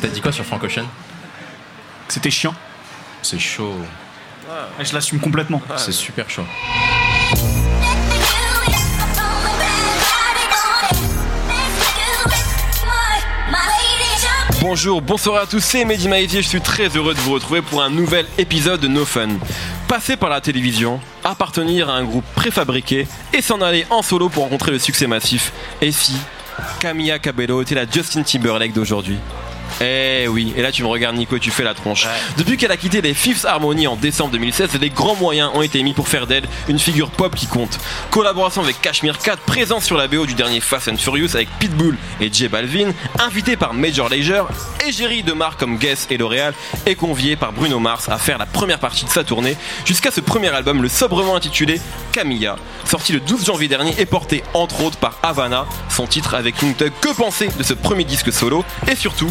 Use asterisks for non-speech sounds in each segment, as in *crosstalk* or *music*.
T'as dit quoi sur Frank Ocean? C'était chiant. C'est chaud. Et je l'assume complètement. C'est super chaud. Bonjour, bonsoir à tous, c'est Mehdi Maizy, je suis très heureux de vous retrouver pour un nouvel épisode de No Fun. Passer par la télévision, appartenir à un groupe préfabriqué et s'en aller en solo pour rencontrer le succès massif. Et si Camilla Cabello était la Justin Timberlake d'aujourd'hui eh oui, et là tu me regardes Nico, tu fais la tronche. Depuis qu'elle a quitté les Fifth Harmony en décembre 2016, des grands moyens ont été mis pour faire d'elle une figure pop qui compte. Collaboration avec Cashmere 4, présence sur la BO du dernier Fast and Furious avec Pitbull et J Balvin, invité par Major Lazer, égérie de marques comme Guess et L'Oréal, et convié par Bruno Mars à faire la première partie de sa tournée, jusqu'à ce premier album, le sobrement intitulé Camilla, sorti le 12 janvier dernier et porté entre autres par Havana, son titre avec Young Thug. Que penser de ce premier disque solo? Et surtout,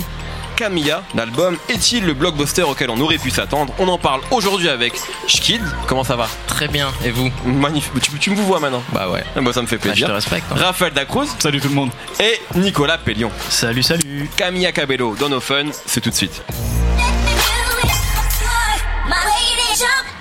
Camilla, l'album, est-il le blockbuster auquel on aurait pu s'attendre? On en parle aujourd'hui avec Shkid. Comment ça va? Très bien, et vous? Magnifique. Tu, tu me vois maintenant Bah ouais. Ah bah, ça me fait Bah, je plaisir. te respecte. hein. Raphaël Dacruz Salut tout le monde. et Nicolas Pellion. Salut, salut. Camilla Cabello dans nos fun, c'est tout de suite.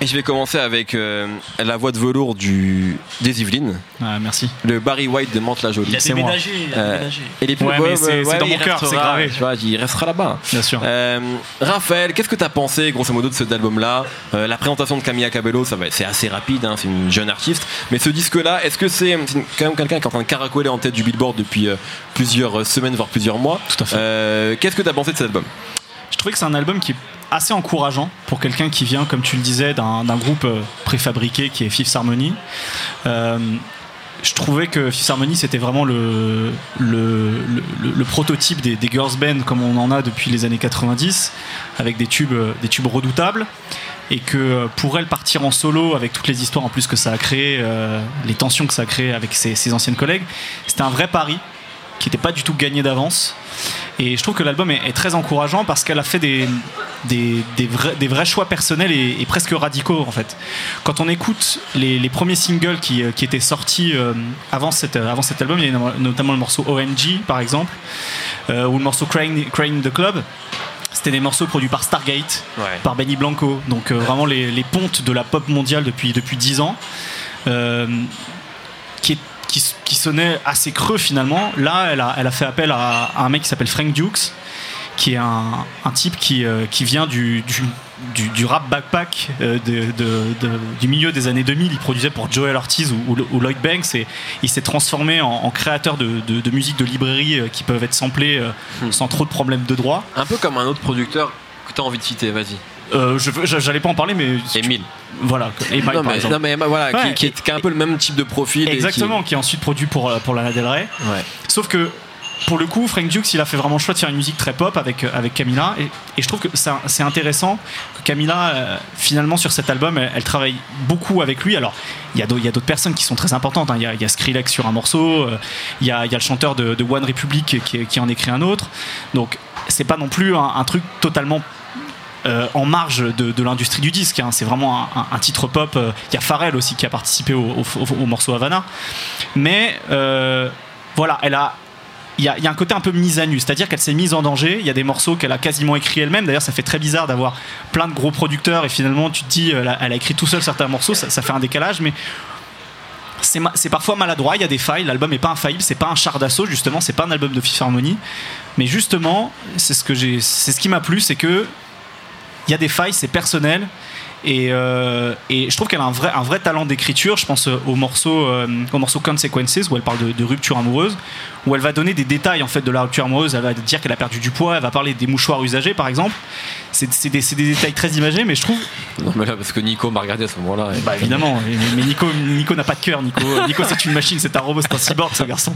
Et je vais commencer avec euh, la voix de velours du, des Yvelines, Ah, merci. le Barry White de Mantes-la-Jolie. C'est moi. Euh, et les Ouais, mais c'est- c'est dans il mon cœur, c'est gravé. Tu vois, il restera là-bas. Bien sûr. Euh, Raphaël, qu'est-ce que tu as pensé, grosso modo, de cet album-là Euh, La présentation de Camilla Cabello, ça va, c'est assez rapide, hein, c'est une jeune artiste. Mais ce disque-là, est-ce que c'est quand même quelqu'un qui est en train de caracoler en tête du Billboard depuis euh, plusieurs semaines, voire plusieurs mois Tout à fait. Euh, qu'est-ce que tu as pensé de cet album? Je trouvais que c'est un album qui est assez encourageant pour quelqu'un qui vient, comme tu le disais, d'un groupe euh, préfabriqué qui est Fifth Harmony. Euh, je trouvais que Fifth Harmony c'était vraiment le, le, prototype des, girls band comme on en a depuis les années 90 avec des tubes, euh, des tubes redoutables et que pour elle partir en solo avec toutes les histoires en plus que ça a créé, les tensions que ça a créé avec ses anciennes collègues, c'était un vrai pari qui n'était pas du tout gagné d'avance. Et je trouve que l'album est, est très encourageant parce qu'elle a fait des, des, des vrais, des vrais choix personnels et, et presque radicaux en fait. Quand on écoute les, les premiers singles qui, euh, qui étaient sortis euh, avant, cette, avant cet album, il y a notamment le morceau OMG par exemple, euh, ou le morceau Crying, Crying in the Club. C'était des morceaux produits par Stargate, Ouais. par Benny Blanco, donc euh, vraiment les, les pontes de la pop mondiale depuis, depuis 10 ans, euh, qui, est- qui, qui sonnait assez creux finalement. Là, elle a, elle a fait appel à, à un mec qui s'appelle Frank Dukes, qui est un, un type qui, euh, qui vient du, du, du- du rap backpack euh, de- de- de- du milieu des années 2000. Il produisait pour Joel Ortiz ou, ou- ou Lloyd Banks et il s'est transformé en, en créateur de, musique de librairie euh, qui peuvent être samplées euh, Hmm. sans trop de problèmes de droit. Un peu comme un autre producteur que tu as envie de citer, vas-y. Euh, j'allais pas en parler, mais Emile. voilà. Et Mike, non, par mais, exemple. non, mais voilà, qui- Ouais, qui, est, qui a un peu le même type de profil. et qui- Exactement, qui... est ensuite produit pour, euh, pour Lana Del Rey. Ouais. Sauf que pour le coup, Frank Dukes, il a fait vraiment le choix de faire une musique très pop avec, euh, avec Camilla. Et, et je trouve que c'est intéressant que Camilla, euh, finalement, sur cet album, elle, elle travaille beaucoup avec lui. Alors, il y a d'autres personnes qui sont très importantes. hein. Il y, a, il y a Skrillex sur un morceau, euh, il y, a, il y a le chanteur de, de One Republic qui, qui en écrit un autre. Donc, c'est pas non plus un, un truc totalement euh, en marge de, l'industrie du disque. hein. C'est vraiment un, titre pop. Euh, Il y a Pharrell aussi qui a participé au, au- au- au morceau Havana. Mais euh, voilà, elle a. Il y, a, un côté un peu mise à nu, c'est-à-dire qu'elle s'est mise en danger. Il y a des morceaux qu'elle a quasiment écrits elle-même. D'ailleurs, ça fait très bizarre d'avoir plein de gros producteurs et finalement, tu te dis, elle a, écrit tout seul certains morceaux. Ça, fait un décalage, mais c'est parfois maladroit. Il y a des failles. L'album est pas infaillible. C'est pas un char d'assaut, justement. C'est pas un album de Fifth Harmony. Mais justement, c'est ce qui m'a plu, c'est que il y a des failles, c'est personnel. Et, euh, et je trouve qu'elle a un vrai, un vrai talent d'écriture. Je pense euh, au morceau, euh, au morceau Consequences, où elle parle de, de rupture amoureuse, où elle va donner des détails en fait de la rupture amoureuse. Elle va dire qu'elle a perdu du poids, elle va parler des mouchoirs usagés par exemple. C'est des, détails très imagés, mais je trouve, Non, mais là, parce que Nico m'a regardé à ce moment-là. et- bah évidemment, mais, mais Nico, Nico n'a pas de cœur. Nico, Nico c'est une machine, c'est un robot, c'est un cyborg, ce garçon.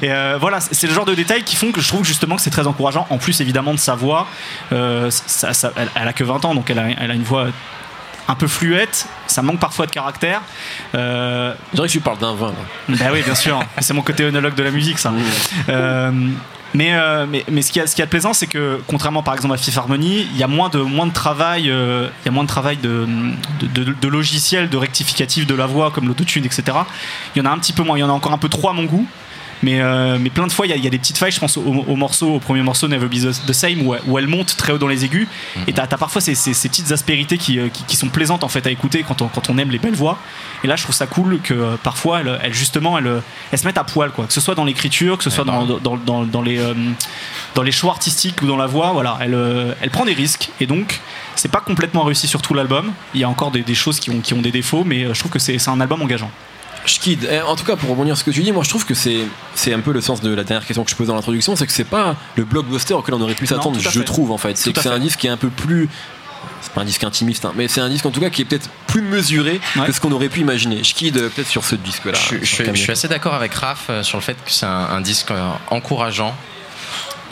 Et euh, voilà, c'est le genre de détails qui font que je trouve justement que c'est très encourageant. En plus, évidemment, de sa voix, euh, ça- ça- elle, elle a que 20 ans, donc elle a, elle a une voix un peu fluette. Ça manque parfois de caractère. Euh, Je dirais que tu parles d'un vin. là. bah oui, bien sûr. *laughs* C'est mon côté œnologue de la musique, ça. Euh, mais, euh, mais, mais ce qui est ce qui est plaisant, c'est que contrairement par exemple à Fifth Harmony, il y a moins de, moins de travail, euh, il y a moins de travail de, de, de, de logiciels, de rectificatifs de la voix comme l'autotune, etc. Il y en a un petit peu moins. Il y en a encore un peu trop à mon goût. Mais, euh, mais plein de fois, il y, a- il y a des petites failles. Je pense au, au morceau, au premier morceau, Never Be the, the Same, où, où elle monte très haut dans les aigus. Et t'as as parfois ces, ces- ces petites aspérités qui, euh, qui, qui sont plaisantes en fait à écouter quand on, quand on aime les belles voix. Et là, je trouve ça cool que euh, parfois, elle, elle, justement, elle, elle se mette à poil, quoi. Que ce soit dans l'écriture, que ce soit dans, dans, dans, dans les, dans les choix artistiques ou dans la voix. Voilà, elle, elle prend des risques. Et donc, c'est pas complètement réussi sur tout l'album. Il y a encore des, des choses qui ont, qui ont des défauts, mais je trouve que c'est un album engageant. Schkid, eh, en tout cas pour rebondir sur ce que tu dis, moi je trouve que c'est c'est un peu le sens de la dernière question que je posais dans l'introduction, c'est que c'est pas le blockbuster auquel on aurait pu s'attendre, je fait. trouve en fait. C'est que c'est un disque qui est un peu plus c'est pas un disque intimiste, hein, mais c'est un disque en tout cas qui est peut-être plus mesuré Ouais. que ce qu'on aurait pu imaginer. Schkid, euh, peut-être sur ce disque-là. Je, je suis- je assez d'accord avec Raph euh, sur le fait que c'est un, un disque euh, encourageant.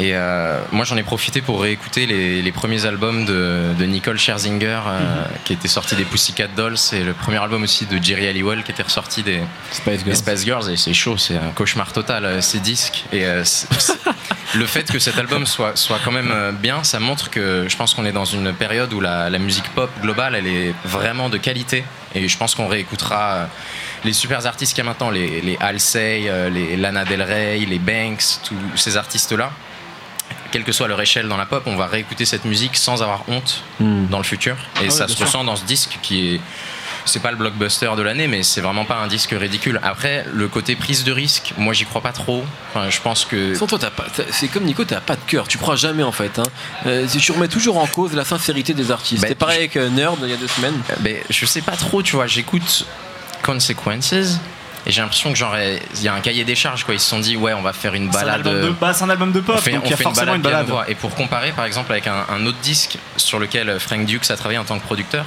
Et euh, moi, j'en ai profité pour réécouter les, les premiers albums de, de Nicole Scherzinger, euh, qui était sorti des Pussycat Dolls, et le premier album aussi de Jerry Halliwell, qui était ressorti des, Spice des Girls. Spice Girls. Et c'est chaud, c'est un cauchemar total, euh, ces disques. Et euh, *laughs* le fait que cet album soit, soit quand même bien, ça montre que je pense qu'on est dans une période où la, la musique pop globale, elle est vraiment de qualité. Et je pense qu'on réécoutera les super artistes qu'il y a maintenant, les, les Halsey, les Lana Del Rey, les Banks, tous ces artistes-là. Quelle que soit leur échelle dans la pop, on va réécouter cette musique sans avoir honte Hmm. dans le futur. Et ouais, ça se sûr. ressent dans ce disque qui est. C'est pas le blockbuster de l'année, mais c'est vraiment pas un disque ridicule. Après, le côté prise de risque, moi j'y crois pas trop. Enfin, je pense que. Sans toi, t'as pas- c'est comme Nico, t'as pas de cœur, tu crois jamais en fait. Hein. Euh, tu remets toujours en cause la sincérité des artistes. Bah, c'est pareil avec euh, Nerd il y a deux semaines. Euh, ben, je sais pas trop, tu vois. J'écoute Consequences et j'ai l'impression que genre il y a un cahier des charges quoi. Ils se sont dit ouais, on va faire une C'est un, balade. album de, bah, un album de pop, on fait, donc on il y a fait forcément une balade. Et pour comparer, par exemple, avec un, un autre disque sur lequel Frank Dukes a travaillé en tant que producteur,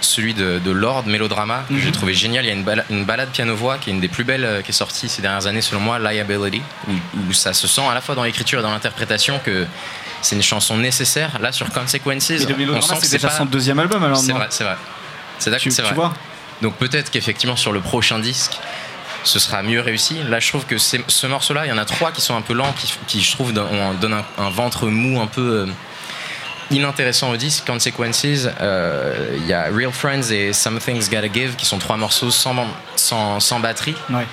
celui de, de Lord Melodrama, que Mhm. j'ai trouvé génial. Il y a une, bala- une balade piano-voix qui est une des plus belles euh, qui est sortie ces dernières années, selon moi, Liability, où, où ça se sent à la fois dans l'écriture et dans l'interprétation que c'est une chanson nécessaire. Là, sur Consequences, on sent que c'est pas. son deuxième album alors. C'est vrai, c'est vrai. C'est d'accord, Tu, c'est tu vrai. vois Donc peut-être qu'effectivement sur le prochain disque, ce sera mieux réussi. Là, je trouve que ce morceau-là, il y en a trois qui sont un peu lents, qui, qui, je trouve don- ont- donnent un, un ventre mou un peu euh, inintéressant au disque. Consequences, euh, il y a Real Friends et Something's Gotta Give, qui sont trois morceaux sans, sans, sans batterie Ouais.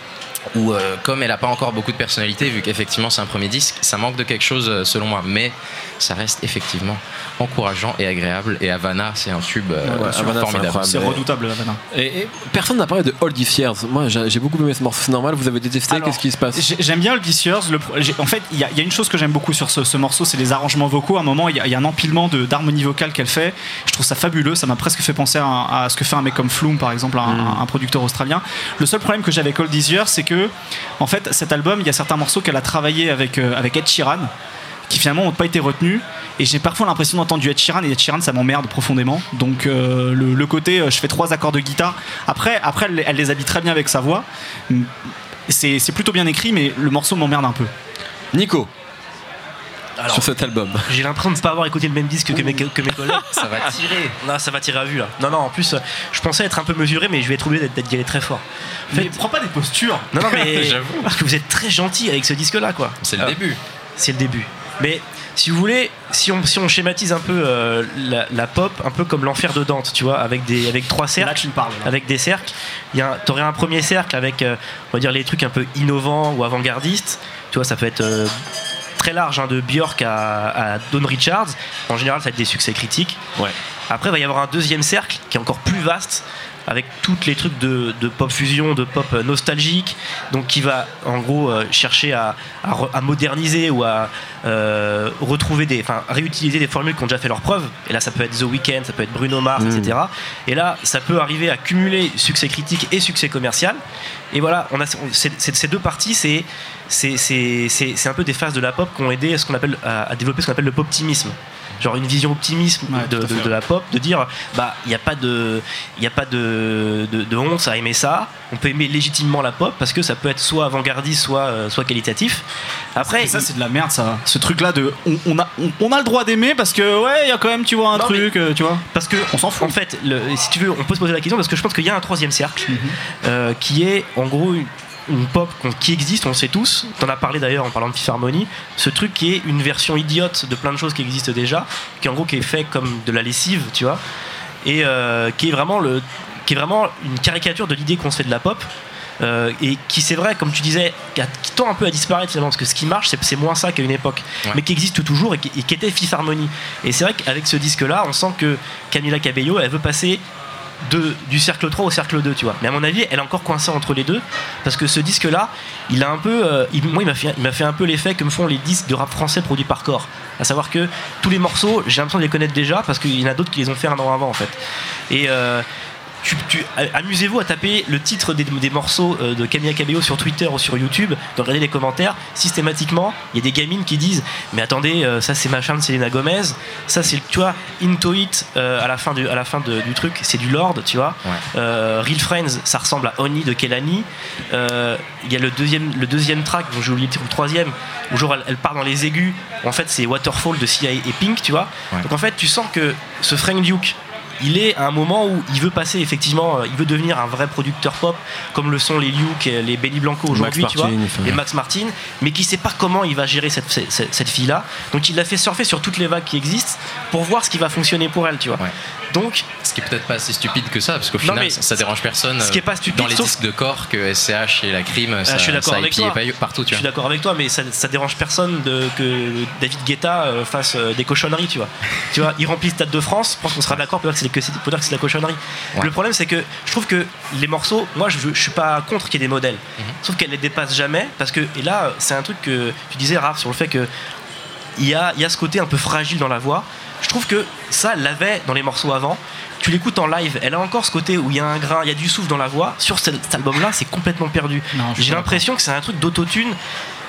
où euh, comme elle n'a pas encore beaucoup de personnalité, vu qu'effectivement c'est un premier disque, ça manque de quelque chose euh, selon moi. Mais ça reste effectivement encourageant et agréable. Et Havana, c'est un tube euh, Ouais, Havana, c'est formidable. C'est redoutable, Havana. Et, et personne n'a parlé de All These Years. Moi j'ai beaucoup aimé ce morceau, c'est normal, vous avez détesté, qu'est-ce qui se passe J'ai- J'aime bien le This Years. Le en fait, il y, a- il y a une chose que j'aime beaucoup sur ce, ce morceau, c'est les arrangements vocaux. À un moment, il y, a- il y a un empilement de- d'harmonie vocale qu'elle fait. Je trouve ça fabuleux. Ça m'a presque fait penser à, à ce que fait un mec comme Flume, par exemple, un, Mm. un producteur australien. Le seul problème que j'ai avec All These Years, c'est que, en fait, cet album, il y a certains morceaux qu'elle a travaillé avec, euh, avec Ed Sheeran qui finalement n'ont pas été retenus et j'ai parfois l'impression d'entendre du Ed Sheeran et Ed Sheeran ça m'emmerde profondément donc euh, le, le côté euh, je fais trois accords de guitare après, après elle, elle les habille très bien avec sa voix c'est c'est plutôt bien écrit mais le morceau m'emmerde un peu Nico, Alors, sur cet album. j'ai l'impression de ne pas avoir écouté le même disque que mes, que mes collègues. Ça va tirer. Là, ça va tirer à vue là. Non, non, en plus, euh, je pensais être un peu mesuré, mais je vais être obligé d'être- d'y aller très fort. En mais prends pas des postures non, non, mais. *laughs* J'avoue. Parce que vous êtes très gentil avec ce disque là, quoi. C'est le Euh, début. C'est le début. Mais si vous voulez, si on, si on schématise un peu euh, la, la pop, un peu comme l'enfer de Dante, tu vois, avec, des, avec trois là cercles. tu me parles là. avec des cercles. T'aurais un premier cercle avec, euh, on va dire, les trucs un peu innovants ou avant-gardistes. Tu vois, ça peut être euh, très large, hein, de Björk à, à Don Richards. En général, ça va être des succès critiques. Ouais. Après, il va y avoir un deuxième cercle qui est encore plus vaste, avec toutes les trucs de, de pop fusion, de pop euh, nostalgique, donc qui va en gros euh, chercher à, à re- à moderniser ou à euh, retrouver des, enfin réutiliser des formules qui ont déjà fait leur preuve. Et là, ça peut être The Weeknd, ça peut être Bruno Mars, Mm. etc. Et là, ça peut arriver à cumuler succès critique et succès commercial. Et voilà, on a on- ces, deux parties, c'est un peu des phases de la pop qui ont aidé à ce qu'on appelle à, à développer ce qu'on appelle le poptimisme. Genre une vision optimisme Ouais, de, la pop, de dire bah il n'y a pas de il a pas de, de, honte à aimer ça. On peut aimer légitimement la pop parce que ça peut être soit avant-gardiste, soit euh, soit qualitatif. Après, Et ça c'est de la merde ça ce truc là de on, on a, on, on a le droit d'aimer parce que ouais il y a quand même tu vois un Non, truc euh, tu vois Parce que On s'en fout. En fait, le- si tu veux, on peut se poser la question parce que je pense qu'il y a un troisième cercle euh, qui est en gros une, une pop qui existe, on le sait tous. T'en as parlé d'ailleurs en parlant de Fifth Harmony. Ce truc qui est une version idiote de plein de choses qui existent déjà, qui en gros qui est fait comme de la lessive, tu vois, et euh, qui est vraiment le, qui est vraiment une caricature de l'idée qu'on se fait de la pop. euh, et qui c'est vrai, comme tu disais, qui, a- qui tend un peu à disparaître finalement, parce que ce qui marche, c'est, c'est moins ça qu'à une époque, Ouais. mais qui existe toujours et qui, et qui était Fifth Harmony. Et c'est vrai qu'avec ce disque-là, on sent que Camila Cabello, elle veut passer de, du cercle 3 au cercle 2, tu vois. Mais à mon avis, elle est encore coincée entre les deux, parce que ce disque-là, il a un peu, euh, moi, il m'a fait, il m'a fait un peu l'effet que me font les disques de rap français produits par corps. À savoir que tous les morceaux, j'ai l'impression de les connaître déjà, parce qu'il y en a d'autres qui les ont fait un an avant, en fait. Et euh, tu- tu- a- amusez-vous à taper le titre des, des morceaux euh, de Camilla Cabello sur Twitter ou sur YouTube, de regarder les commentaires. Systématiquement, il y a des gamines qui disent Mais attendez, euh, ça c'est machin de Selena Gomez, ça c'est, tu vois, Into It euh, à la fin, du, à la fin de- du truc, c'est du Lord, tu vois. Ouais. Euh, Real Friends, ça ressemble à Oni de Kelani. Euh, Il y a le deuxième, le deuxième track, dont j'ai oublié le troisième, où genre elle, elle part dans les aigus. En fait, c'est Waterfall de CIA et Pink, tu vois. Ouais. Donc en fait, tu sens que ce Frank Duke, il est à un moment où il veut passer effectivement, euh, il veut devenir un vrai producteur pop, comme le sont les Luke, et les Benny Blanco aujourd'hui, Max tu vois, les Max Martin, mais qui sait pas comment il va gérer cette, cette, cette fille-là. Donc il l'a fait surfer sur toutes les vagues qui existent pour voir ce qui va fonctionner pour elle, tu vois. Ouais. Donc Ce qui est peut-être pas si stupide que ça, parce qu'au final, ça, ça dérange personne. ce qui est pas stupide, Dans les disques de corps que SCH et la crime, ça, je suis d'accord avec épille toi. pas- partout, Je tu suis vois. d'accord avec toi, mais ça, ça dérange personne de, que David Guetta euh, fasse euh, des cochonneries, tu vois. tu vois, il remplit le Stade de France, je pense qu'on sera d'accord pour dire que c'est de la cochonnerie. Ouais. Le problème, c'est que je trouve que les morceaux, moi, je, je suis pas contre qu'il y ait des modèles, Mhm. sauf qu'elles les dépassent jamais, parce que, et là, c'est un truc que tu disais, Raph, sur le fait que il y a, y a ce côté un peu fragile dans la voix. Je trouve que ça, l'avait dans les morceaux avant. Tu l'écoutes en live, elle a encore ce côté où il y a un grain, il y a du souffle dans la voix. Sur cet album-là, c'est complètement perdu. J'ai l'impression que c'est un truc d'autotune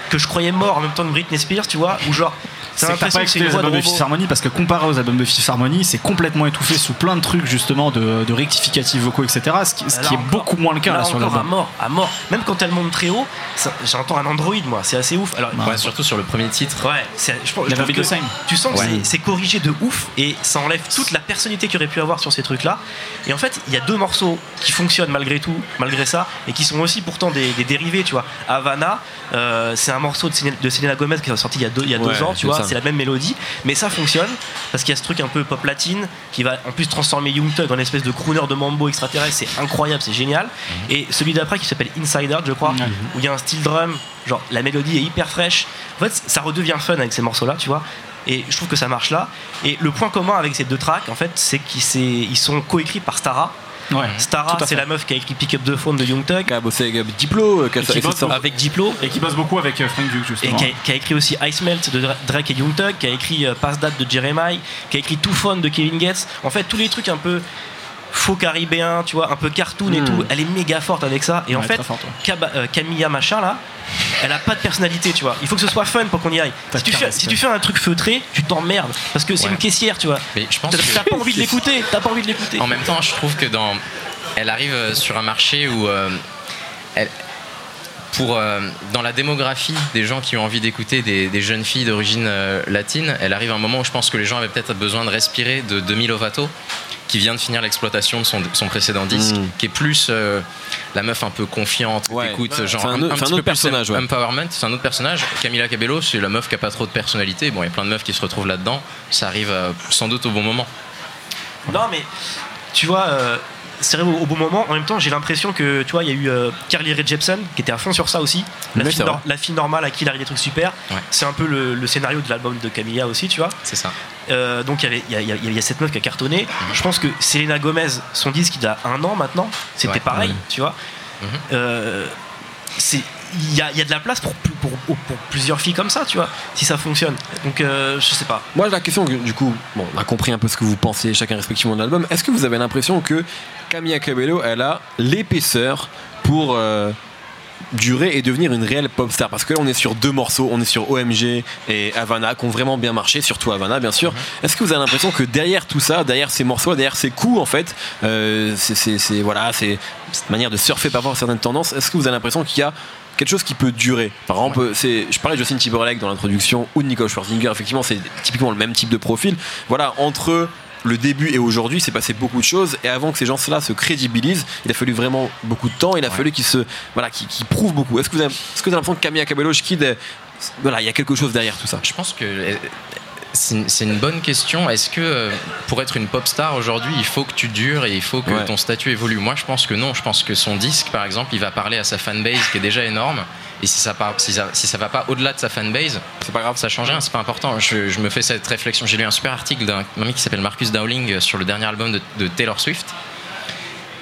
que je croyais mort en même temps que Britney Spears, tu vois, ou genre. C'est T'as que t'as pas écouté les de albums de. Fifth Harmony parce que comparé aux albums de Fifth Harmony, c'est complètement étouffé sous plein de trucs justement de, de rectificatifs vocaux, etc. Ce qui, ce Là qui est encore- beaucoup moins le cas là là, sur encore à l'album. mort, à mort. Même quand elle monte très haut, ça- j'entends un Android, moi, c'est assez ouf. Alors, Ouais, surtout sur le premier titre. Ouais, c'est- je, pense- je que tu sens que Ouais. c'est- corrigé de ouf et ça enlève toute la personnalité qu'il aurait pu avoir sur ces trucs-là. Et en fait, il y a deux morceaux qui fonctionnent malgré tout, malgré ça, et qui sont aussi pourtant des, des dérivés, tu vois. Havana, euh, c'est un morceau de, Selena- Gomez qui est sorti il y a deux, il y a deux Ouais, ans, tu vois, ça. C'est la même mélodie, mais ça fonctionne parce qu'il y a ce truc un peu pop latine qui va en plus transformer Young Thug en espèce de crooner de mambo extraterrestre, c'est incroyable, c'est génial. Et celui d'après qui s'appelle Inside Out, je crois, où il y a un style drum, genre la mélodie est hyper fraîche. En fait, ça redevient fun avec ces morceaux-là, tu vois. Et je trouve que ça marche là. Et le point commun avec ces deux tracks, en fait, c'est qu'ils sont coécrits par Stara. Ouais. Stara, c'est fait. la meuf qui a écrit Pick Up the Phone de Young Thug, Qui a bossé avec Diplo, euh, qui a Et qui et bosse c'est ça. avec Diplo. Et qui bosse beaucoup avec euh, Frank Duke Et justement. qui a, qui a écrit aussi Ice Melt de Dra- Drake et Young Thug, qui a écrit euh, Pass That de Jeremiah, qui a écrit Too Fun de Kevin Gates. En fait, tous les trucs un peu faux caribéens, tu vois, un peu cartoon et Mm. tout, elle est méga forte avec ça. Et en fait, ouais. Kaba- euh, Camilla machin là, elle a pas de personnalité, tu vois. Il faut que ce soit fun pour qu'on y aille. Si tu, fais, respect. si tu fais un truc feutré, tu t'emmerdes parce que c'est Ouais. une caissière, tu vois. Mais je pense T'as que t'as pas envie de l'écouter, t'as pas envie de l'écouter. en même temps, je trouve que dans. Elle arrive sur un marché où. euh, elle- pour, euh, dans la démographie des gens qui ont envie d'écouter des, des jeunes filles d'origine euh, latine, elle arrive à un moment où je pense que les gens avaient peut-être besoin de respirer de Demi Lovato, qui vient de finir l'exploitation de son, son précédent disque, Mm. qui est plus euh, la meuf un peu confiante, Ouais. écoute, Ouais. genre un un petit autre peu plus personnage, ouais. Empowerment, c'est un autre personnage. Camila Cabello, c'est la meuf qui a pas trop de personnalité. Bon, il y a plein de meufs qui se retrouvent là-dedans. Ça arrive euh, sans doute au bon moment. Non, mais tu vois, euh, c'est vrai au, au bon moment. En même temps, j'ai l'impression que tu vois, il y a eu euh, Carly Rae Jepsen qui était à fond sur ça aussi. La, fille, la normale à qui il arrive des trucs super. Ouais. C'est un peu le, le scénario de l'album de Camilla aussi, tu vois. C'est ça. Euh, donc il y a- y y cette meuf qui a cartonné. Je pense que Selena Gomez, son disque il a un an maintenant, c'était Ouais. pareil, Ouais. tu vois. Mhm. Euh, c'est il y a, de la place pour, plusieurs filles comme ça, tu vois, si ça fonctionne. Donc euh, je sais pas. Moi, la question, du coup, on a compris un peu ce que vous pensez chacun respectivement de l'album. Est-ce que vous avez l'impression que Camilla Cabello, elle a l'épaisseur pour euh, durer et devenir une réelle pop star Parce que là, on est sur deux morceaux, on est sur OMG et Havana, qui ont vraiment bien marché, surtout Havana, bien sûr. Est-ce que vous avez l'impression que derrière tout ça, derrière ces morceaux, derrière ces coups, en fait, euh, c'est- c'est c'est- voilà, c'est cette manière de surfer par rapport à certaines tendances, est-ce que vous avez l'impression qu'il y a quelque chose qui peut durer? Par exemple, c'est, je parlais de Justin Timberlake dans l'introduction ou de Nicole Schwarzenegger. Effectivement, c'est typiquement le même type de profil. Voilà, entre le début et aujourd'hui, c'est passé beaucoup de choses. Et avant que ces gens-là se crédibilisent, il a fallu vraiment beaucoup de temps. Il a fallu qu'ils se, voilà, qu'ils, prouvent beaucoup. Est-ce que vous avez, est-ce que vous avez l'impression que Camilla Cabello, est- voilà, il y a quelque chose derrière tout ça? Je pense que euh, c'est une- bonne question. Est-ce que euh, pour être une pop star aujourd'hui, il faut que tu dures et il faut que Ouais. ton statut évolue? Moi, je pense que non. Je pense que son disque, par exemple, il va parler à sa fanbase qui est déjà énorme Et si ça, part, si ça, si ça va pas au-delà de sa fanbase, C'est pas grave. ça change rien, c'est pas important. Je, je me fais cette réflexion. J'ai lu un super article d'un mec qui s'appelle Marcus Dowling sur le dernier album de, de Taylor Swift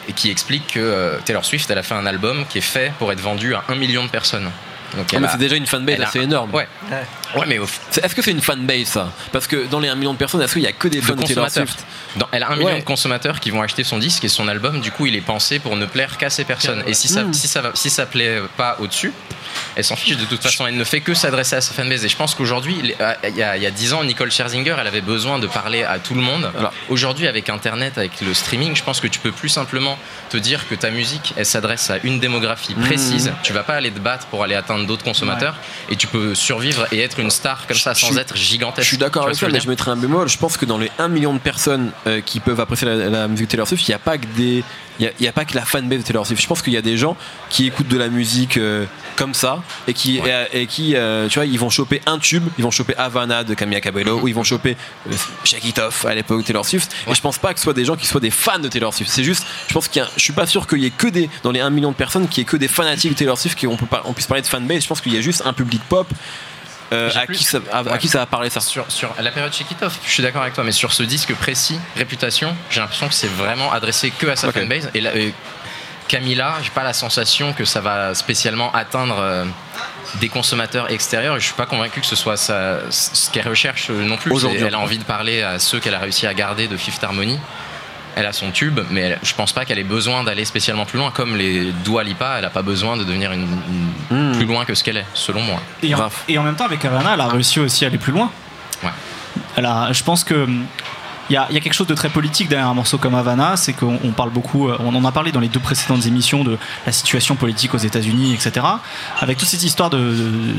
et qui explique que euh, Taylor Swift, elle a fait un album qui est fait pour être vendu à un million de personnes. Donc Ah, elle mais a- c'est déjà une fanbase assez énorme. Ouais. Ouais, mais au, C'est- Est-ce que c'est une fanbase ça? Parce que dans les 1 million de personnes, est-ce qu'il y a que des de fans de Taylor consommateurs. Swift? Dans- elle a un million Ouais. de consommateurs qui vont acheter son disque et son album. Du coup, il est pensé pour ne plaire qu'à ces personnes. Et si ça, si ça, si ça plaît pas au-dessus, elle s'en fiche de toute façon. Elle ne fait que s'adresser à sa fanbase. Et je pense qu'aujourd'hui, euh, il y, a, il y a 10 ans, Nicole Scherzinger, elle avait besoin de parler à tout le monde. Voilà. Aujourd'hui, avec Internet, avec le streaming, je pense que tu peux plus simplement te dire que ta musique, elle s'adresse à une démographie précise. Tu vas pas aller te battre pour aller atteindre d'autres consommateurs. Et tu peux survivre et être une star comme ça Je sans suis- être gigantesque. Je suis d'accord avec ça, mais je mettrais un bémol. Je pense que dans les 1 million de personnes euh, qui peuvent apprécier la, la musique de Taylor Swift, il n'y a pas que des. Il n'y a, pas que la fanbase de Taylor Swift. Je pense qu'il y a des gens qui écoutent de la musique euh, comme ça et qui, et, et qui euh, tu vois, ils vont choper un tube, ils vont choper Havana de Camilla Cabello ou ils vont choper Shake It Off à l'époque de Taylor Swift. Et je pense pas que ce soit des gens qui soient des fans de Taylor Swift. C'est juste, je pense qu'il y a, je suis pas sûr qu'il y ait que des, dans les 1 million de personnes, qu'il y ait que des fanatiques de Taylor Swift, qu'on on puisse parler de fanbase. Je pense qu'il y a juste un public pop. Euh, à, plus- qui ça, à, à Ouais. qui ça va parler ça? Sur, sur la période chez Kitoff, je suis d'accord avec toi, mais sur ce disque précis, Réputation, j'ai l'impression que c'est vraiment adressé que à sa Ok. fanbase. Et, là, et Camilla, j'ai pas la sensation que ça va spécialement atteindre euh, des consommateurs extérieurs. Et je suis pas convaincu que ce soit ce qu'elle recherche euh, non plus. Elle a envie de parler à ceux qu'elle a réussi à garder de Fifth Harmony. Elle a son tube, mais elle- je pense pas qu'elle ait besoin d'aller spécialement plus loin. Comme les Dua Lipa, elle a pas besoin de devenir une, une- Hmm. plus loin que ce qu'elle est, selon moi. Et en, Grave. et en même temps, avec Havana, elle a réussi aussi à aller plus loin. Ouais. Elle a, je pense que hum, il y a, il y a quelque chose de très politique derrière un morceau comme Havana, c'est qu'on on parle beaucoup, euh, on en a parlé dans les deux précédentes émissions de la situation politique aux États-Unis, etc. Avec toute cette histoire de,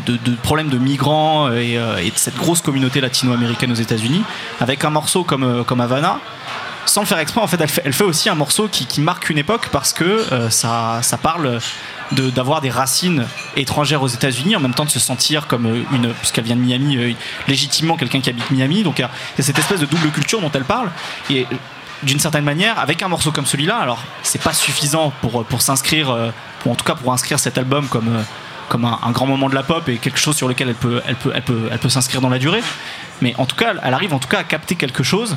de, de problèmes de migrants et, euh, et de cette grosse communauté latino-américaine aux États-Unis, avec un morceau comme, euh, comme Havana. Sans le faire exprès, en fait, elle fait, aussi un morceau qui, marque une époque parce que euh, ça, parle d'avoir des racines étrangères aux États-Unis, en même temps de se sentir comme euh, une, puisqu'elle vient de Miami, euh, légitimement quelqu'un qui habite Miami. Donc a cette espèce de double culture dont elle parle. Et d'une certaine manière, avec un morceau comme celui-là, alors c'est pas suffisant pour, pour s'inscrire, pour en tout cas pour inscrire cet album comme, comme un, un grand moment de la pop et quelque chose sur lequel elle peut, elle peut, elle peut, elle peut s'inscrire dans la durée. Mais en tout cas, elle arrive en tout cas à capter quelque chose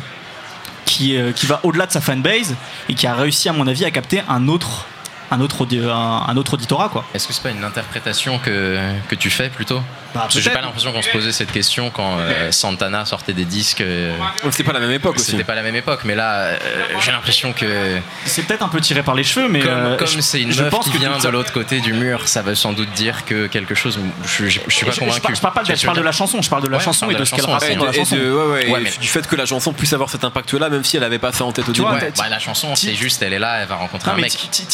qui, euh, qui va au-delà de sa fanbase et qui a réussi, à mon avis, à capter un autre, un autre, auditorat. Est-ce que c'est pas une interprétation que tu fais plutôt? Bah, Parce que j'ai pas l'impression qu'on se posait cette question quand euh, Santana sortait des disques. euh, C'était pas la même époque aussi. C'était pas la même époque, mais là, euh, j'ai l'impression que C'est peut-être un peu tiré par les cheveux, mais comme euh, c'est une je meuf pense qui que vient de l'autre côté du mur, ça veut sans doute dire que quelque chose. Je, je, je suis pas je, je convaincu. parle- je parle pas de, je parle de la chanson, je parle de la Ouais, on chanson parle et de ce qu'elle raconte Et dans la de- et chanson. de- ouais, ouais, Ouais, et mais- du fait que la chanson puisse avoir cet impact-là, même si elle avait pas ça en tête au début. Bah, la chanson, c'est juste, elle est là, elle va rencontrer un mec. ty- ty-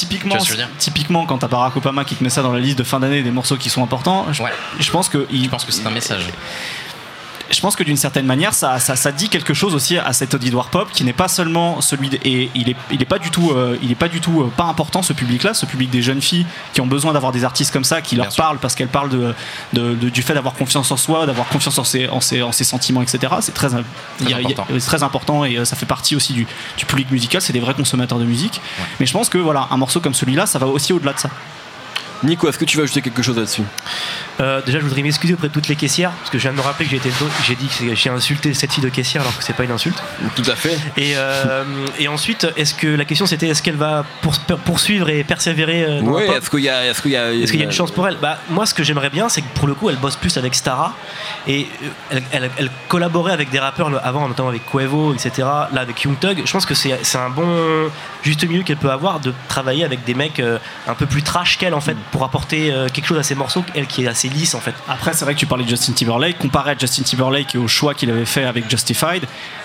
typiquement, quand t'as Barack Obama qui te met ça dans la liste de fin d'année des morceaux qui sont importants, je pense que il- Je pense que c'est un message. je pense que d'une certaine manière, ça, ça, ça dit quelque chose aussi à cet auditoire pop qui n'est pas seulement celui de, et il est, il est pas du tout, euh, il est pas du tout euh, pas important ce public-là, ce public des jeunes filles qui ont besoin d'avoir des artistes comme ça qui leur sûr. parlent parce qu'elles parlent de, de- de- du fait d'avoir confiance en soi, d'avoir confiance en ses, en ses, en ses sentiments, etc. C'est très, euh, il il a- important. c'est très important et euh, ça fait partie aussi du, du public musical. C'est des vrais consommateurs de musique. Mais je pense que voilà, un morceau comme celui-là, ça va aussi au-delà de ça. Nico, est-ce que tu veux ajouter quelque chose là-dessus? Euh, déjà, je voudrais m'excuser auprès de toutes les caissières, parce que je viens de me rappeler que j'ai été j'ai dit que j'ai insulté cette fille de caissière alors que c'est pas une insulte. Tout à fait. Et, euh, et ensuite, est-ce que la question c'était est-ce qu'elle va pour- poursuivre et persévérer euh, dans pop est-ce qu'il y a. Est-ce qu'il y a, Est-ce qu'il y a une chance pour elle? Bah moi ce que j'aimerais bien c'est que pour le coup elle bosse plus avec Stara et elle, elle- elle collaborait avec des rappeurs avant notamment avec Quavo etc. Là avec Young Thug je pense que c'est c'est un bon juste milieu qu'elle peut avoir de travailler avec des mecs un peu plus trash qu'elle en fait pour apporter euh, quelque chose à ses morceaux elle qui est assez lisse en fait. Après, c'est vrai que tu parlais de Justin Timberlake. Comparé à Justin Timberlake et au choix qu'il avait fait avec Justified,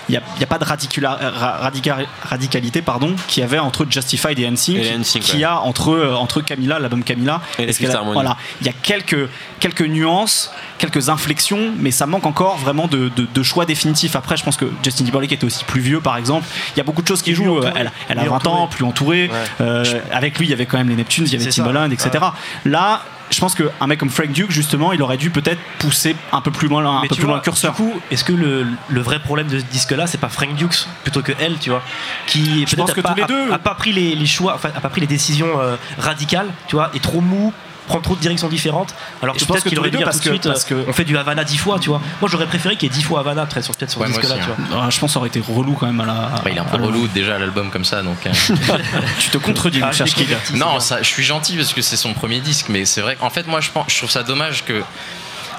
il n'y a, il y a pas de radica- radicalité pardon, qu'il y avait entre Justified et NSYNC, qu'il y a entre, euh, entre Camilla, l'album Camilla, Et les a-. Voilà, il y a quelques, quelques nuances, quelques inflexions, mais ça manque encore vraiment de, de- de choix définitif. Après, je pense que Justin Timberlake était aussi plus vieux, par exemple. Il y a beaucoup de choses qui jouent. entouré. Elle, elle a Mieux 20 ans, plus entourée. Ouais. Euh, avec lui, il y avait quand même les Neptunes, il y avait. Timbaland, etc. Là, je pense qu'un mec comme Frank Duke, justement, il aurait dû peut-être pousser un peu plus loin, un Mais peu plus loin le curseur. Du coup, est-ce que le, le vrai problème de ce disque-là, c'est pas Frank Dukes plutôt que elle, tu vois, qui Je pense que pas, tous les a- pas pris les, les choix, enfin, a pas pris les décisions euh, radicales, tu vois, et trop mou prend trop de directions différentes. Alors que je pense peut-être que qu'il aurait dû parce de que- suite, parce euh, que- on fait du Havana dix fois, tu vois. Moi, j'aurais préféré qu'il y ait dix fois Havana peut-être sur, peut-être sur Ouais, ce moi disque-là, aussi, tu hein. vois. Ah, je pense que ça aurait été relou quand même à la. Bah, il est un peu à relou déjà l'album comme ça, donc. euh, *laughs* Tu te contredis, Ah, mon cher je l'ai Skid. converti, c'est non, ça, je suis gentil parce que c'est son premier disque, mais c'est vrai qu'en fait, moi, je, pense, je trouve ça dommage que.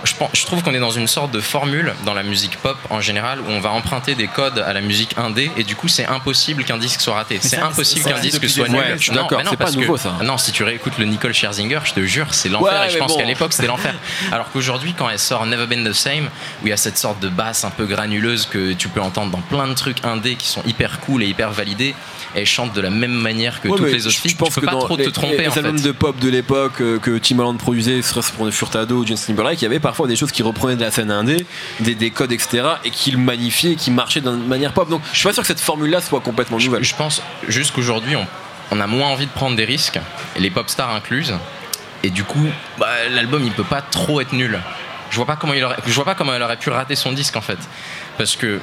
Je, pense- je trouve qu'on est dans une sorte de formule dans la musique pop en général où on va emprunter des codes à la musique indé et du coup c'est impossible qu'un disque soit raté. C'est impossible qu'un disque soit nul. années, je suis Non, mais non, c'est pas parce que- nouveau, ça. Non, si tu réécoutes le Nicole Scherzinger, je te jure, c'est l'enfer. Ouais, et je pense bon. qu'à l'époque c'était l'enfer. *laughs* Alors qu'aujourd'hui, quand elle sort Never Been the Same, où il y a cette sorte de basse un peu granuleuse que tu peux entendre dans plein de trucs indés qui sont hyper cool et hyper validés, elle chante de la même manière que Ouais, toutes les autres filles. je pense tu peux que pas dans trop les, te tromper les en fait. albums de pop de l'époque euh, que Tim Holland produisait, serait-ce pour Furtado ou Justin Timberlake, il y avait parfois des choses qui reprenaient de la scène indé, des, des codes, etc., et qui le magnifiaient, qui marchaient d'une manière pop. Donc je suis pas sûr que cette formule-là soit complètement nouvelle. Je pense juste qu'aujourd'hui, on, on a moins envie de prendre des risques, les pop stars incluses. Et du coup, bah, l'album, il peut pas trop être nul. Je vois pas comment il aurait, je vois pas comment elle aurait pu rater son disque en fait, parce que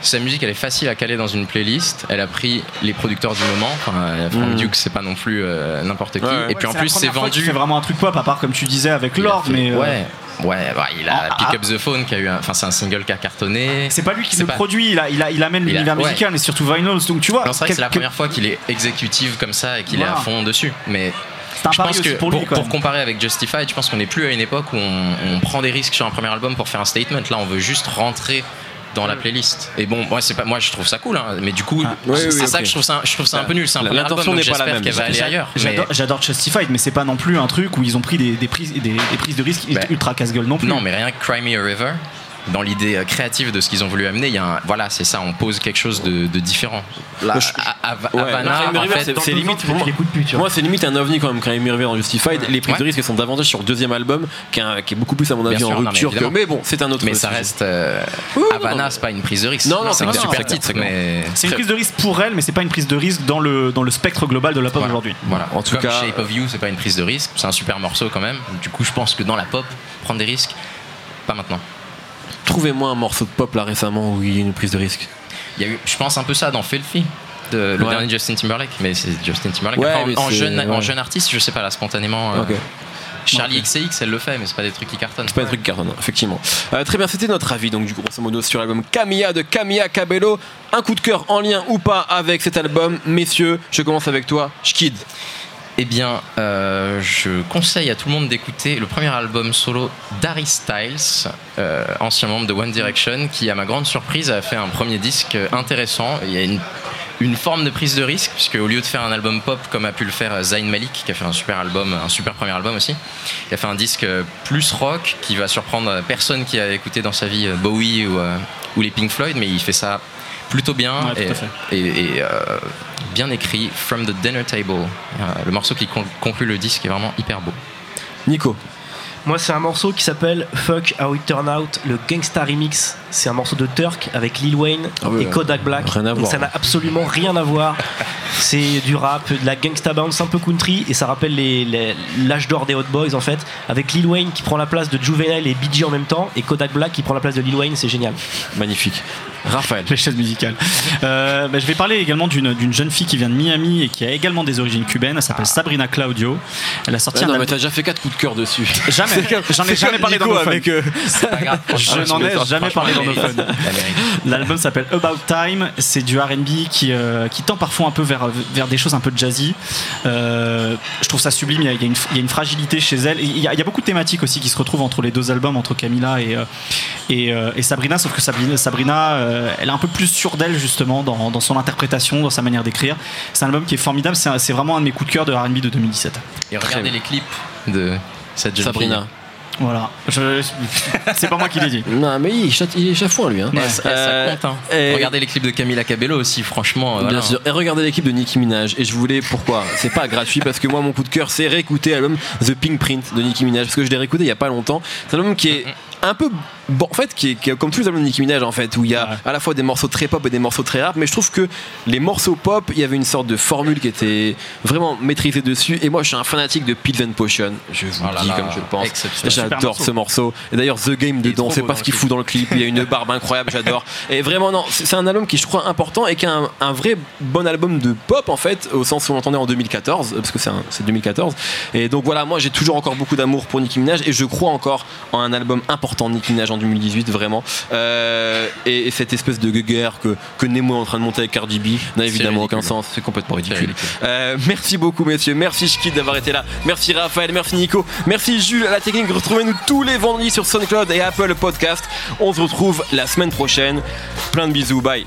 sa musique, elle est facile à caler dans une playlist. Elle a pris les producteurs du moment. Enfin, euh, Frank Mm. Duke, c'est pas non plus euh, n'importe qui. Ouais, ouais. et puis en plus, c'est vendu. fait vraiment un truc pop, à part comme tu disais avec Il a Lord, fait- mais. euh, ouais, ouais, bah, il a Ah, Pick ah. Up the Phone qui a eu, un- enfin, c'est un single qui a cartonné. C'est pas lui qui C'est le pas- produit, il, a- il, a- il amène l'univers ouais. musical, mais surtout Vinyls. Donc tu vois, c'est c'est la première fois qu'il est exécutif comme ça et qu'il Voilà. est à fond dessus. Mais c'est un je pense que aussi pour pour, lui. pour comparer avec Justified, je pense qu'on n'est plus à une époque où on, on prend des risques sur un premier album pour faire un statement. Là, on veut juste rentrer dans la playlist. Et bon, moi, c'est pas, moi, je trouve ça cool, hein, mais du coup, Ah, oui, c'est oui, ça que je trouve ça, je trouve ça un peu nul. C'est un L'intention n'est pas la j'espère même. qu'elle va aller ailleurs. mais- J'adore- J'adore Justified, mais c'est pas non plus un truc où ils ont pris des, des prises, des, des prises de risque Bah, ultra casse-gueule non plus. Non, mais rien que Cry Me a River, dans l'idée euh, créative de ce qu'ils ont voulu amener, il y a un, voilà, c'est ça, on pose quelque chose de, de différent. Là, Moi, je- à- à- Ouais, Havana, en River, fait, c'est- limite pour moi. l'écoutes plus, tu vois. Moi, c'est limite un ovni quand même, quand même dans Justified. Les prises Ouais. de risque, elles sont davantage sur le deuxième album, qui est, un- qui est beaucoup plus, à mon avis, en sûr, non, mais rupture que. Mais bon, c'est un autre mais ça sujet. reste. euh, Oui, Havana, c'est pas une prise de risque. Non, non, c'est un super titre, c'est clair. mais. C'est une prise de risque pour elle, mais c'est pas une prise de risque dans le, dans le spectre global de la pop aujourd'hui. Voilà. En tout cas- Shape of You, c'est pas une prise de risque, c'est un super morceau quand même. Du coup, je pense que dans la pop, prendre des risques, pas maintenant. Trouvez-moi un morceau de pop là récemment où il y a une prise de risque. Il y a eu, je pense un peu ça dans Filthy, de, le Ouais. dernier Justin Timberlake, mais c'est Justin Timberlake. Ouais, Après, en- mais en, c'est- jeune, en ouais. jeune artiste, je sais pas là, spontanément. euh. Charlie XCX, elle le fait, mais c'est pas des trucs qui cartonnent. C'est pas un truc qui cartonne, effectivement. Euh, très bien, c'était notre avis, donc du coup, grosso modo, sur l'album Camilla de Camilla Cabello. Un coup de cœur en lien ou pas avec cet album, messieurs. Je commence avec toi, Schkid. Eh bien, euh, je conseille à tout le monde d'écouter le premier album solo d'Harry Styles, euh, ancien membre de One Direction, qui, à ma grande surprise, a fait un premier disque intéressant. Il y a une, forme de prise de risque, puisque au lieu de faire un album pop comme a pu le faire Zayn Malik, qui a fait un super album, un super premier album aussi, il a fait un disque plus rock qui va surprendre personne qui a écouté dans sa vie euh, Bowie ou, ou les Pink Floyd, mais il fait ça plutôt bien Ouais, et, euh, bien écrit. From the Dinner Table, Euh, le morceau qui con- conclut le disque est vraiment hyper beau. Nico. Moi, c'est un morceau qui s'appelle Fuck How It Turn Out, le Gangsta Remix. C'est un morceau de Turk avec Lil Wayne Ah et Kodak Black. rien à Donc voir. ça n'a absolument rien à voir. C'est du rap, de la gangsta bounce un peu country et ça rappelle les- les- l'âge d'or des Hot Boys en fait. Avec Lil Wayne qui prend la place de Juvenile et BG en même temps et Kodak Black qui prend la place de Lil Wayne, c'est génial. Magnifique. Raphaël. Les chaises musicales. Euh, bah, je vais parler également d'une jeune fille qui vient de Miami et qui a également des origines cubaines. Elle s'appelle Sabrina Claudio. Elle a sorti Ouais, un non, mais album. t'as déjà fait 4 coups de cœur dessus. Jamais. J'en ai jamais parlé dans nos avec. euh, C'est pas grave. Je n'en ai jamais parlé dans nos fun. L'album s'appelle About Time. C'est du R&B qui, euh, qui tend parfois un peu vers, vers des choses un peu jazzy. Je trouve ça sublime. Il y a, il y a une, il y a une fragilité chez elle. Il, y a, il y a beaucoup de thématiques aussi qui se retrouvent entre les deux albums, entre Camila et, et, et Sabrina. Sauf que Sabrina, Sabrina euh, elle est un peu plus sûre d'elle justement dans, dans son interprétation, dans sa manière d'écrire. C'est un album qui est formidable. C'est vraiment un de mes coups de cœur de R&B de 2017. Et regardez les clips de cette jeune Sabrina. fille. Voilà. Je- C'est pas moi qui l'ai dit. *laughs* Non, mais il, il est chafouin lui. Hein. Ouais, ça, ça compte. hein. et- Regardez les clips de Camila Cabello aussi, franchement. euh, Bien voilà. sûr. Et regardez l'équipe de Nicki Minaj. Et je voulais pourquoi? C'est pas gratuit parce que moi mon coup de cœur c'est réécouter l'album The Pink Print de Nicki Minaj parce que je l'ai réécouté il y a pas longtemps. C'est un album qui est un peu bon, en fait, qui est, qui est comme tous les albums de Nicki Minaj, en fait, où il y a Ouais. à la fois des morceaux très pop et des morceaux très rap, mais je trouve que les morceaux pop, il y avait une sorte de formule qui était vraiment maîtrisée dessus. Et moi, je suis un fanatique de Pills and Potion. Je vous Oh là dis là, comme je le pense. J'adore ce morceau. Et d'ailleurs, The Game dedans, c'est beau pas ce qu'il fout dans le clip. Il y a une barbe incroyable, j'adore. Et vraiment, non, c'est un album qui je crois important et qui est un, un vrai bon album de pop en fait, au sens où on l'entendait en 2014, parce que c'est 2014. Et donc voilà, moi j'ai toujours encore beaucoup d'amour pour Nicki Minaj et je crois encore en un album important de Nicki Minaj en 2018, vraiment. Euh, et, et cette espèce de guerre que, que Nemo est en train de monter avec Cardi B n'a évidemment aucun sens, c'est complètement ridicule. Euh, merci beaucoup messieurs, merci Shkid d'avoir été là, merci Raphaël, merci Nico, merci Jules à la technique, retrouvez-nous tous les vendredis sur SoundCloud et Apple Podcast. On se retrouve la semaine prochaine. Plein de bisous, bye.